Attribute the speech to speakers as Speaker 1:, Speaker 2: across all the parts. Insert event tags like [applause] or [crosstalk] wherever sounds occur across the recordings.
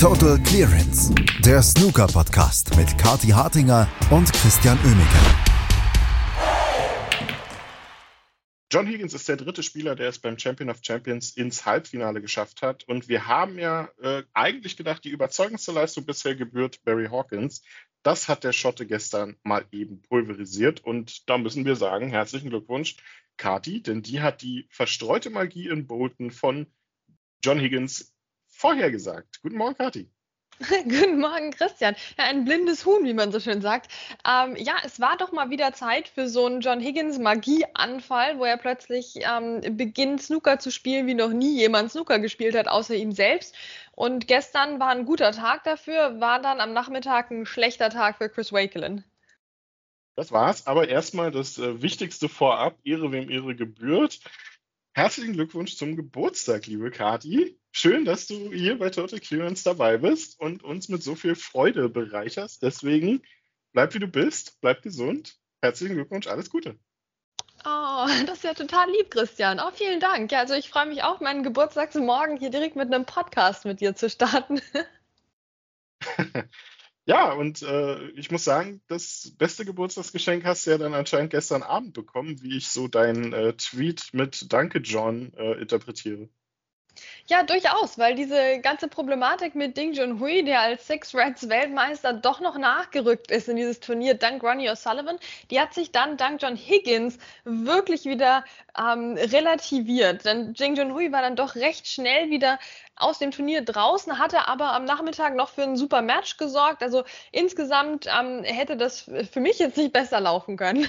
Speaker 1: Total Clearance, der Snooker-Podcast mit Kati Hartinger und Christian Oemeke.
Speaker 2: John Higgins ist der dritte Spieler, der es beim Champion of Champions ins Halbfinale geschafft hat. Und wir haben ja äh, eigentlich gedacht, die überzeugendste Leistung bisher gebührt Barry Hawkins. Das hat der Schotte gestern mal eben pulverisiert. Und da müssen wir sagen, herzlichen Glückwunsch, Kati, denn die hat die verstreute Magie in Bolton von John Higgins vorhergesagt. Guten Morgen, Kathi. [laughs]
Speaker 3: Guten Morgen, Christian. Ja, ein blindes Huhn, wie man so schön sagt. Ähm, ja, es war doch mal wieder Zeit für so einen John Higgins Magieanfall, wo er plötzlich ähm, beginnt, Snooker zu spielen, wie noch nie jemand Snooker gespielt hat, außer ihm selbst. Und gestern war ein guter Tag dafür, war dann am Nachmittag ein schlechter Tag für Chris Wakelin.
Speaker 2: Das war's, aber erstmal das äh, Wichtigste vorab, Ehre wem Ehre gebührt. Herzlichen Glückwunsch zum Geburtstag, liebe Kati. Schön, dass du hier bei Total Clearance dabei bist und uns mit so viel Freude bereicherst. Deswegen bleib wie du bist, bleib gesund. Herzlichen Glückwunsch, alles Gute.
Speaker 3: Oh, das ist ja total lieb, Christian. Oh, vielen Dank. Ja, also ich freue mich auch, meinen Geburtstagsmorgen hier direkt mit einem Podcast mit dir zu starten. [laughs]
Speaker 2: ja, und äh, ich muss sagen, das beste Geburtstagsgeschenk hast du ja dann anscheinend gestern Abend bekommen, wie ich so deinen äh, Tweet mit Danke, John äh, interpretiere.
Speaker 3: Ja, durchaus, weil diese ganze Problematik mit Ding Junhui, der als Six Reds Weltmeister doch noch nachgerückt ist in dieses Turnier dank Ronnie O'Sullivan, die hat sich dann dank John Higgins wirklich wieder ähm, relativiert. Denn Ding Junhui war dann doch recht schnell wieder aus dem Turnier draußen, hatte aber am Nachmittag noch für ein super Match gesorgt. Also insgesamt ähm, hätte das für mich jetzt nicht besser laufen können.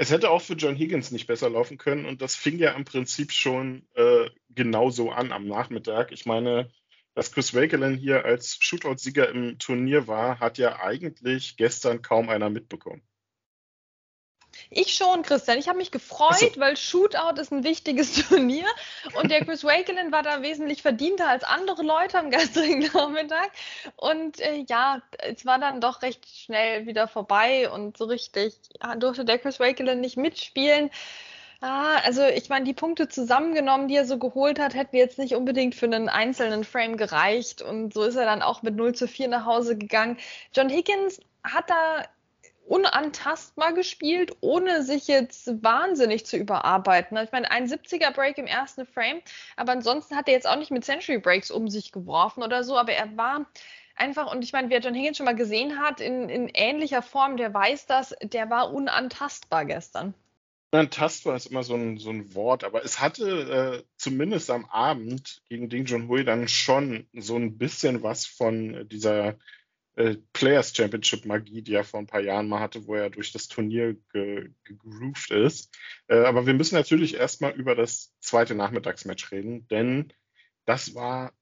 Speaker 2: Es hätte auch für John Higgins nicht besser laufen können und das fing ja im Prinzip schon äh, genauso an am Nachmittag. Ich meine, dass Chris Wakelin hier als Shootout-Sieger im Turnier war, hat ja eigentlich gestern kaum einer mitbekommen.
Speaker 3: Ich schon, Christian. Ich habe mich gefreut, so. weil Shootout ist ein wichtiges [laughs] Turnier und der Chris Wakelin war da wesentlich verdienter als andere Leute am gestrigen [laughs] Nachmittag. Und äh, ja, es war dann doch recht schnell wieder vorbei und so richtig ja, durfte der Chris Wakelin nicht mitspielen. Ah, also ich meine, die Punkte zusammengenommen, die er so geholt hat, hätten jetzt nicht unbedingt für einen einzelnen Frame gereicht. Und so ist er dann auch mit 0 zu 4 nach Hause gegangen. John Higgins hat da unantastbar gespielt, ohne sich jetzt wahnsinnig zu überarbeiten. Ich meine, ein 70er Break im ersten Frame, aber ansonsten hat er jetzt auch nicht mit Century Breaks um sich geworfen oder so, aber er war einfach, und ich meine, wer John Higgins schon mal gesehen hat, in, in ähnlicher Form, der weiß das, der war unantastbar gestern.
Speaker 2: Unantastbar ist immer so ein, so ein Wort, aber es hatte äh, zumindest am Abend gegen Ding Junhui dann schon so ein bisschen was von dieser äh, Players Championship Magie, die er vor ein paar Jahren mal hatte, wo er durch das Turnier ge ist. Äh, aber wir müssen natürlich erstmal über das zweite Nachmittagsmatch reden, denn das war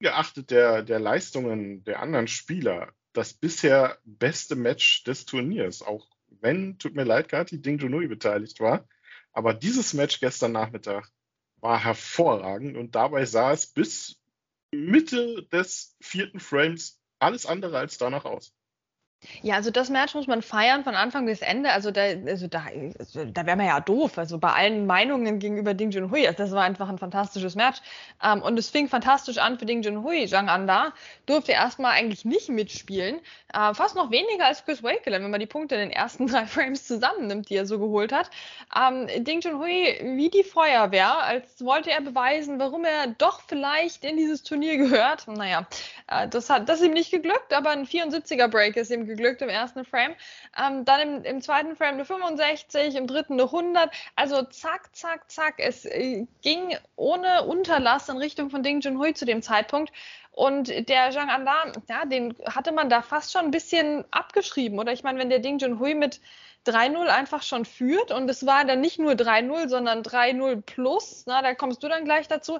Speaker 2: geachtet der, der Leistungen der anderen Spieler das bisher beste Match des Turniers. Auch wenn, tut mir leid, Kati, Ding Junui beteiligt war. Aber dieses Match gestern Nachmittag war hervorragend und dabei sah es bis Mitte des vierten Frames alles andere als danach aus.
Speaker 3: Ja, also das Match muss man feiern von Anfang bis Ende. Also da, also da, also da wäre man ja doof. Also bei allen Meinungen gegenüber Ding Junhui, also das war einfach ein fantastisches Match. Ähm, und es fing fantastisch an für Ding Junhui. Zhang Anda durfte erstmal eigentlich nicht mitspielen. Äh, fast noch weniger als Chris Wakelin, wenn man die Punkte in den ersten [laughs] drei Frames zusammennimmt, die er so geholt hat. Ähm, Ding Junhui wie die Feuerwehr, als wollte er beweisen, warum er doch vielleicht in dieses Turnier gehört. Naja, das, hat, das ist ihm nicht geglückt, aber ein 74er Break ist ihm geglückt im ersten Frame. Ähm, dann im, im, zweiten Frame eine 65, im dritten eine 100. Also zack, zack, zack. Es äh, ging ohne Unterlass in Richtung von Ding Junhui zu dem Zeitpunkt. Und der Zhang Anda, ja, den hatte man da fast schon ein bisschen abgeschrieben. Oder ich meine, wenn der Ding Junhui mit 3-0 einfach schon führt und es war dann nicht nur 3-0, sondern 3-0 plus, na, da kommst du dann gleich dazu,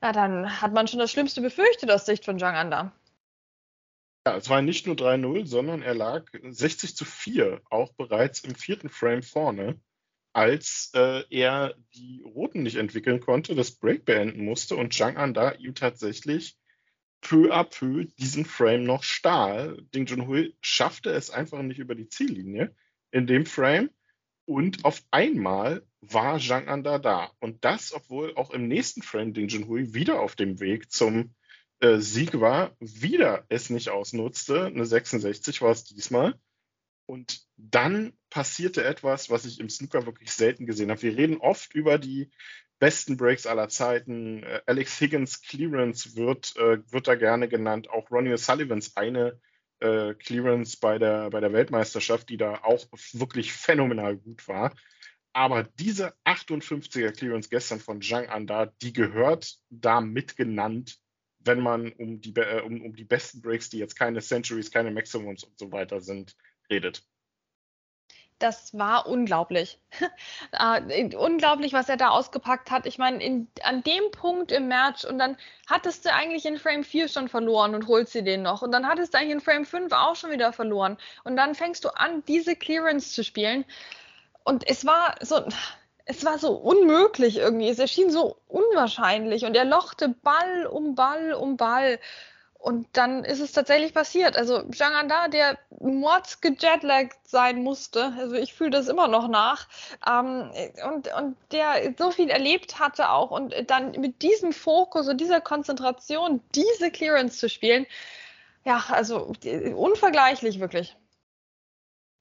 Speaker 3: na, dann hat man schon das Schlimmste befürchtet aus Sicht von Zhang Anda.
Speaker 2: Ja, es war nicht nur 3-0, sondern er lag 60 zu 4 auch bereits im vierten Frame vorne, als äh, er die Roten nicht entwickeln konnte, das Break beenden musste und Zhang An da ihm tatsächlich peu à peu diesen Frame noch stahl. Ding Junhui schaffte es einfach nicht über die Ziellinie in dem Frame und auf einmal war Zhang An da da. Und das, obwohl auch im nächsten Frame Ding Junhui wieder auf dem Weg zum äh, Sieg war, wieder es nicht ausnutzte. Eine 66 war es diesmal. Und dann passierte etwas, was ich im Snooker wirklich selten gesehen habe. Wir reden oft über die besten Breaks aller Zeiten. Äh, Alex Higgins Clearance wird, äh, wird da gerne genannt. Auch Ronnie O'Sullivans eine äh, Clearance bei der, bei der Weltmeisterschaft, die da auch wirklich phänomenal gut war. Aber diese 58er Clearance gestern von Zhang Anda, die gehört da mitgenannt, wenn man um die, äh, um, um die besten Breaks, die jetzt keine Centuries, keine Maximums und so weiter sind, redet
Speaker 3: das war unglaublich. [laughs] äh, unglaublich, was er da ausgepackt hat. Ich meine, an dem Punkt im Match und dann hattest du eigentlich in Frame 4 schon verloren und holst dir den noch. Und dann hattest du eigentlich in Frame 5 auch schon wieder verloren. Und dann fängst du an, diese Clearance zu spielen. Und es war so, es war so unmöglich irgendwie. Es erschien so unwahrscheinlich. Und er lochte Ball um Ball um Ball. Und dann ist es tatsächlich passiert. Also Zhang Anda, der mords gejetlaggt sein musste, also ich fühle das immer noch nach, ähm, und, und der so viel erlebt hatte auch und dann mit diesem Fokus und dieser Konzentration diese Clearance zu spielen, ja, also unvergleichlich wirklich.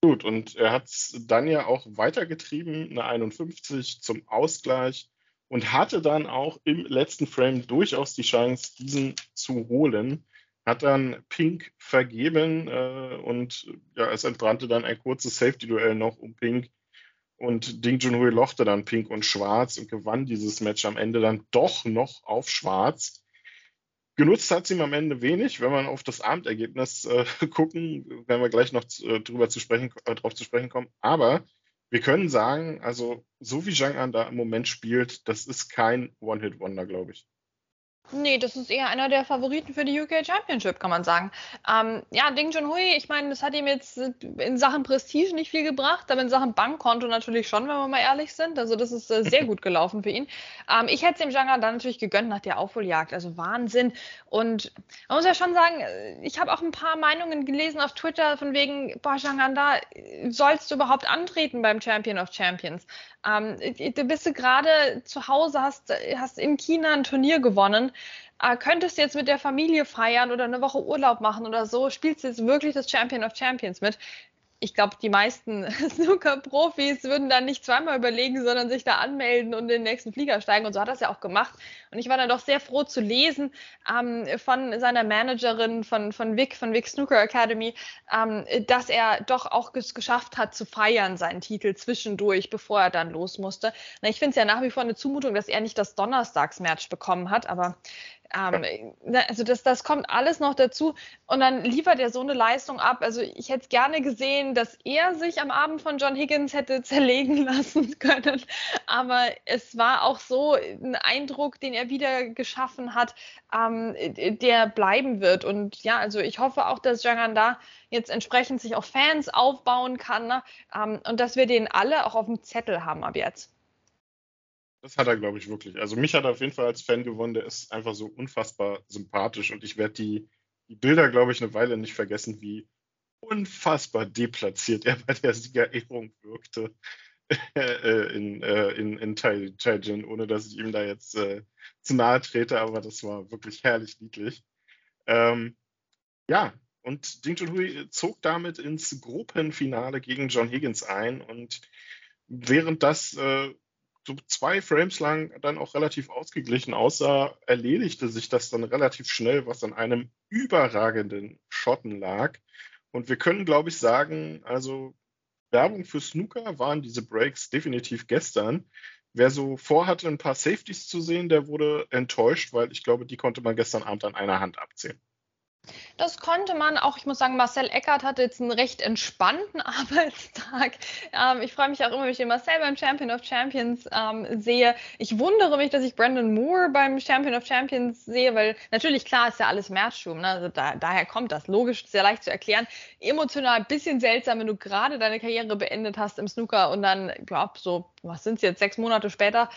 Speaker 2: Gut, und er hat es dann ja auch weitergetrieben, eine 51 zum Ausgleich und hatte dann auch im letzten Frame durchaus die Chance, diesen zu holen hat dann Pink vergeben äh, und ja, es entbrannte dann ein kurzes Safety-Duell noch um Pink. Und Ding Junhui lochte dann Pink und Schwarz und gewann dieses Match am Ende dann doch noch auf Schwarz. Genutzt hat sie ihm am Ende wenig, wenn man auf das Abendergebnis äh, [laughs] gucken, werden wir gleich noch äh, drüber zu sprechen, äh, drauf zu sprechen kommen. Aber wir können sagen, also so wie Zhang An da im Moment spielt, das ist kein One-Hit-Wonder, glaube ich.
Speaker 3: Nee, das ist eher einer der Favoriten für die UK Championship, kann man sagen. Ähm, ja, Ding Junhui, ich meine, das hat ihm jetzt in Sachen Prestige nicht viel gebracht, aber in Sachen Bankkonto natürlich schon, wenn wir mal ehrlich sind. Also das ist äh, sehr gut gelaufen für ihn. Ähm, ich hätte es dem Janga dann natürlich gegönnt nach der Aufholjagd. Also Wahnsinn. Und man muss ja schon sagen, äh, ich habe auch ein paar Meinungen gelesen auf Twitter von wegen, boah, Janganda, sollst du überhaupt antreten beim Champion of Champions? Ähm, du bist gerade zu Hause, hast, hast in China ein Turnier gewonnen äh, könntest du jetzt mit der Familie feiern oder eine Woche Urlaub machen oder so, spielst du jetzt wirklich das Champion of Champions mit ich glaube, die meisten [laughs] Snooker-Profis würden dann nicht zweimal überlegen, sondern sich da anmelden und in den nächsten Flieger steigen. Und so hat er es ja auch gemacht. Und ich war dann doch sehr froh zu lesen ähm, von seiner Managerin von, von Vic, von Vic Snooker Academy, ähm, dass er doch auch es geschafft hat zu feiern, seinen Titel zwischendurch, bevor er dann los musste. Na, ich finde es ja nach wie vor eine Zumutung, dass er nicht das Donnerstagsmatch bekommen hat, aber ähm, also das, das kommt alles noch dazu und dann liefert er so eine Leistung ab. Also ich hätte gerne gesehen, dass er sich am Abend von John Higgins hätte [laughs] zerlegen lassen können, aber es war auch so ein Eindruck, den er wieder geschaffen hat, ähm, der bleiben wird. Und ja, also ich hoffe auch, dass Jangan da jetzt entsprechend sich auch Fans aufbauen kann ne? ähm, und dass wir den alle auch auf dem Zettel haben ab jetzt.
Speaker 2: Das hat er, glaube ich, wirklich. Also mich hat er auf jeden Fall als Fan gewonnen. Der ist einfach so unfassbar sympathisch und ich werde die, die Bilder, glaube ich, eine Weile nicht vergessen, wie unfassbar deplatziert er bei der Siegerehrung wirkte [laughs] äh, in, äh, in, in Taijin, ohne dass ich ihm da jetzt äh, zu nahe trete, aber das war wirklich herrlich niedlich. Ähm, ja, und Ding Junhui zog damit ins Gruppenfinale gegen John Higgins ein und während das äh, so zwei Frames lang dann auch relativ ausgeglichen aussah, erledigte sich das dann relativ schnell, was an einem überragenden Schotten lag. Und wir können, glaube ich, sagen, also Werbung für Snooker waren diese Breaks definitiv gestern. Wer so vorhatte, ein paar Safeties zu sehen, der wurde enttäuscht, weil ich glaube, die konnte man gestern Abend an einer Hand abzählen.
Speaker 3: Das konnte man auch. Ich muss sagen, Marcel Eckert hatte jetzt einen recht entspannten [laughs] Arbeitstag. Ähm, ich freue mich auch immer, wenn ich den Marcel beim Champion of Champions ähm, sehe. Ich wundere mich, dass ich Brandon Moore beim Champion of Champions sehe, weil natürlich klar ist ja alles Matchroom. Ne? Also da, daher kommt das. Logisch, sehr leicht zu erklären. Emotional ein bisschen seltsam, wenn du gerade deine Karriere beendet hast im Snooker und dann, ja, so, was sind es jetzt, sechs Monate später,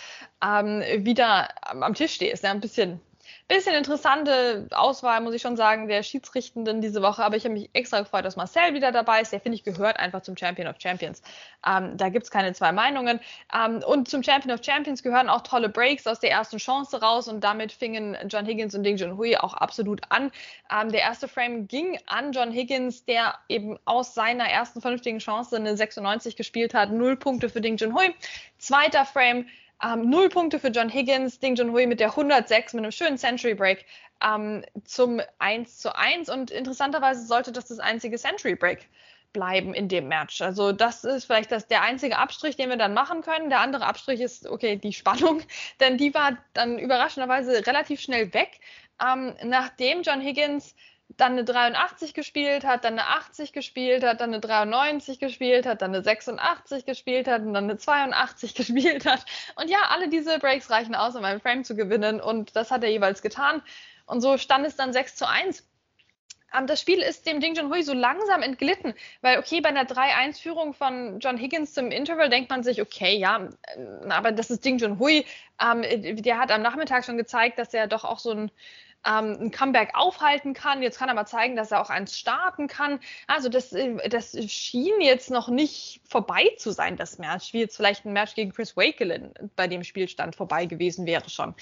Speaker 3: ähm, wieder am Tisch stehst. Ja, ein bisschen bisschen interessante Auswahl, muss ich schon sagen, der Schiedsrichtenden diese Woche. Aber ich habe mich extra gefreut, dass Marcel wieder dabei ist. Der, finde ich, gehört einfach zum Champion of Champions. Ähm, da gibt es keine zwei Meinungen. Ähm, und zum Champion of Champions gehören auch tolle Breaks aus der ersten Chance raus. Und damit fingen John Higgins und Ding Junhui auch absolut an. Ähm, der erste Frame ging an John Higgins, der eben aus seiner ersten vernünftigen Chance eine 96 gespielt hat. Null Punkte für Ding Junhui. Zweiter Frame ähm, null Punkte für John Higgins, Ding Junhui mit der 106 mit einem schönen Century Break ähm, zum 1 zu 1. Und interessanterweise sollte das das einzige Century Break bleiben in dem Match. Also das ist vielleicht das, der einzige Abstrich, den wir dann machen können. Der andere Abstrich ist, okay, die Spannung, [laughs] denn die war dann überraschenderweise relativ schnell weg, ähm, nachdem John Higgins dann eine 83 gespielt hat, dann eine 80 gespielt hat, dann eine 93 gespielt hat, dann eine 86 gespielt hat und dann eine 82 [laughs] gespielt hat. Und ja, alle diese Breaks reichen aus, um einen Frame zu gewinnen und das hat er jeweils getan. Und so stand es dann 6 zu 1. Ähm, das Spiel ist dem Ding Junhui so langsam entglitten, weil okay, bei einer 3-1-Führung von John Higgins zum Interval denkt man sich, okay, ja, äh, aber das ist Ding Junhui. Ähm, der hat am Nachmittag schon gezeigt, dass er doch auch so ein ähm, ein Comeback aufhalten kann. Jetzt kann er mal zeigen, dass er auch eins starten kann. Also das, äh, das schien jetzt noch nicht vorbei zu sein, das Match, wie jetzt vielleicht ein Match gegen Chris Wakelin bei dem Spielstand vorbei gewesen wäre schon.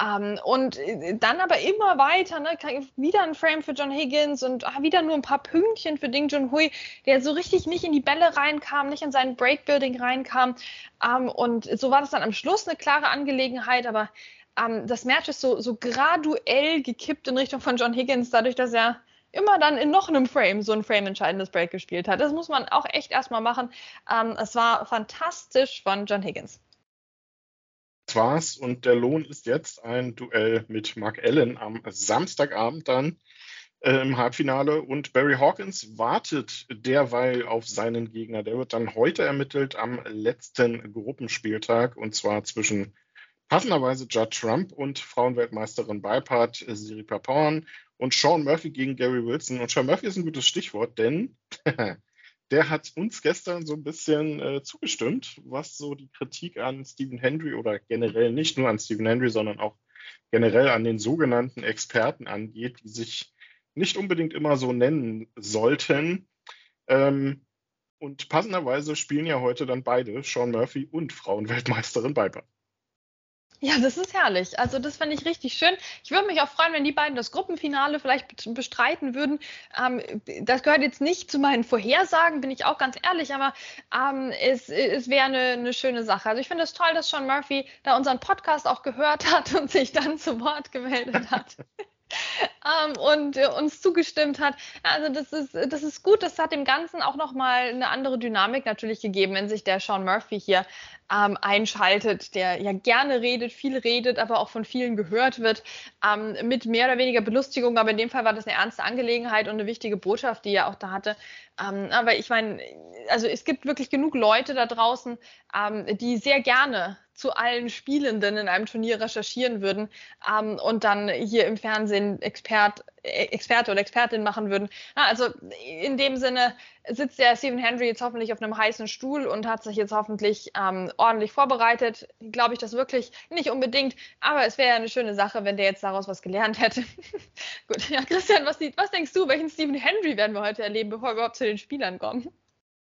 Speaker 3: Ähm, und äh, dann aber immer weiter, ne, wieder ein Frame für John Higgins und ah, wieder nur ein paar Pünktchen für Ding Junhui, der so richtig nicht in die Bälle reinkam, nicht in sein Breakbuilding reinkam. Ähm, und so war das dann am Schluss eine klare Angelegenheit, aber ähm, das Match ist so, so graduell gekippt in Richtung von John Higgins, dadurch, dass er immer dann in noch einem Frame so ein Frame-entscheidendes Break gespielt hat. Das muss man auch echt erstmal machen. Ähm, es war fantastisch von John Higgins.
Speaker 2: Das war's und der Lohn ist jetzt ein Duell mit Mark Allen am Samstagabend dann äh, im Halbfinale und Barry Hawkins wartet derweil auf seinen Gegner. Der wird dann heute ermittelt am letzten Gruppenspieltag und zwar zwischen Passenderweise Judd Trump und Frauenweltmeisterin Beipart äh, Siri Papan und Sean Murphy gegen Gary Wilson. Und Sean Murphy ist ein gutes Stichwort, denn [laughs] der hat uns gestern so ein bisschen äh, zugestimmt, was so die Kritik an Stephen Hendry oder generell nicht nur an Stephen Hendry, sondern auch generell an den sogenannten Experten angeht, die sich nicht unbedingt immer so nennen sollten. Ähm, und passenderweise spielen ja heute dann beide, Sean Murphy und Frauenweltmeisterin Beipart.
Speaker 3: Ja, das ist herrlich. Also das fände ich richtig schön. Ich würde mich auch freuen, wenn die beiden das Gruppenfinale vielleicht bestreiten würden. Ähm, das gehört jetzt nicht zu meinen Vorhersagen, bin ich auch ganz ehrlich, aber ähm, es, es wäre eine, eine schöne Sache. Also ich finde es toll, dass Sean Murphy da unseren Podcast auch gehört [laughs] hat und sich dann zu Wort gemeldet hat. [laughs] ähm, und äh, uns zugestimmt hat. Also das ist, das ist gut, das hat dem Ganzen auch nochmal eine andere Dynamik natürlich gegeben, wenn sich der Sean Murphy hier ähm, einschaltet, der ja gerne redet, viel redet, aber auch von vielen gehört wird, ähm, mit mehr oder weniger Belustigung. Aber in dem Fall war das eine ernste Angelegenheit und eine wichtige Botschaft, die er auch da hatte. Ähm, aber ich meine, also es gibt wirklich genug Leute da draußen, ähm, die sehr gerne zu allen Spielenden in einem Turnier recherchieren würden ähm, und dann hier im Fernsehen Expert, Experte oder Expertin machen würden. also in dem Sinne sitzt der Stephen Henry jetzt hoffentlich auf einem heißen Stuhl und hat sich jetzt hoffentlich ähm, ordentlich vorbereitet. Glaube ich das wirklich nicht unbedingt, aber es wäre ja eine schöne Sache, wenn der jetzt daraus was gelernt hätte. [laughs] Gut, ja, Christian, was, was denkst du, welchen Stephen Henry werden wir heute erleben, bevor wir überhaupt zu den Spielern kommen?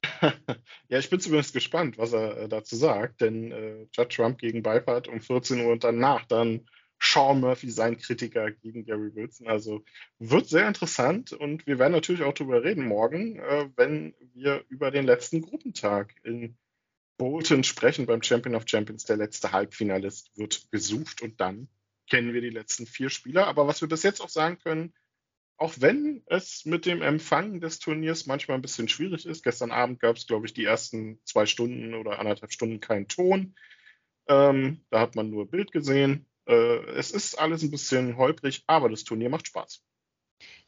Speaker 3: [laughs]
Speaker 2: ja, ich bin zumindest gespannt, was er äh, dazu sagt, denn äh, Judd Trump gegen Beifahrt um 14 Uhr und danach dann Sean Murphy, sein Kritiker gegen Gary Wilson. Also wird sehr interessant und wir werden natürlich auch darüber reden morgen, äh, wenn wir über den letzten Gruppentag in Bolton sprechen beim Champion of Champions. Der letzte Halbfinalist wird gesucht und dann kennen wir die letzten vier Spieler. Aber was wir bis jetzt auch sagen können, auch wenn es mit dem Empfang des Turniers manchmal ein bisschen schwierig ist. Gestern Abend gab es, glaube ich, die ersten zwei Stunden oder anderthalb Stunden keinen Ton. Ähm, da hat man nur Bild gesehen. Äh, es ist alles ein bisschen holprig, aber das Turnier macht Spaß.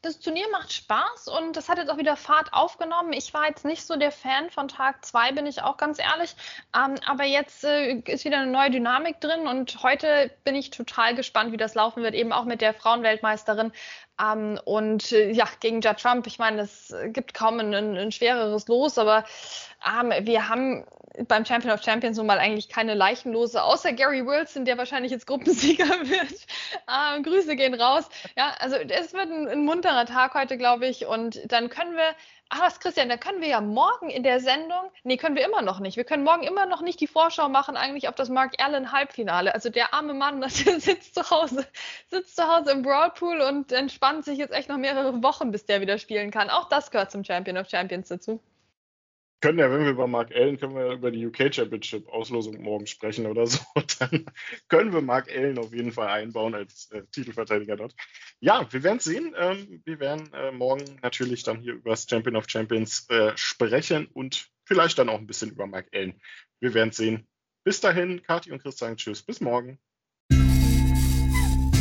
Speaker 3: Das Turnier macht Spaß und das hat jetzt auch wieder Fahrt aufgenommen. Ich war jetzt nicht so der Fan von Tag 2, bin ich auch ganz ehrlich. Ähm, aber jetzt äh, ist wieder eine neue Dynamik drin und heute bin ich total gespannt, wie das laufen wird, eben auch mit der Frauenweltmeisterin. Ähm, und äh, ja, gegen Judd Trump, ich meine, es gibt kaum ein, ein, schwereres Los, aber ähm, wir haben beim Champion of Champions nun mal eigentlich keine Leichenlose, außer Gary Wilson, der wahrscheinlich jetzt Gruppensieger [laughs] wird. Ähm, Grüße gehen raus. Ja, also es wird ein, ein munterer Tag heute, glaube ich. Und dann können wir Ach was, Christian, da können wir ja morgen in der Sendung, nee, können wir immer noch nicht. Wir können morgen immer noch nicht die Vorschau machen eigentlich auf das Mark Allen Halbfinale. Also der arme Mann, [laughs] das sitzt zu Hause, sitzt zu Hause im Broadpool und entspannt sich jetzt echt noch mehrere Wochen, bis der wieder spielen kann. Auch das gehört zum Champion of Champions dazu
Speaker 2: können ja, wenn wir über Mark Allen, können wir über die UK Championship Auslosung morgen sprechen oder so. [laughs] Dann können wir Mark Allen auf jeden Fall einbauen als äh, Titelverteidiger dort. Ja, wir werden sehen. Ähm, wir werden äh, morgen natürlich dann hier über das Champion of Champions äh, sprechen und vielleicht dann auch ein bisschen über Mark Allen. Wir werden sehen. Bis dahin, Kati und Chris sagen Tschüss. Bis morgen.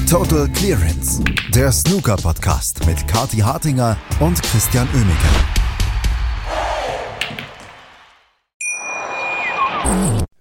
Speaker 1: Total Clearance, der Snooker Podcast mit Kati Hartinger und Christian Oemeke.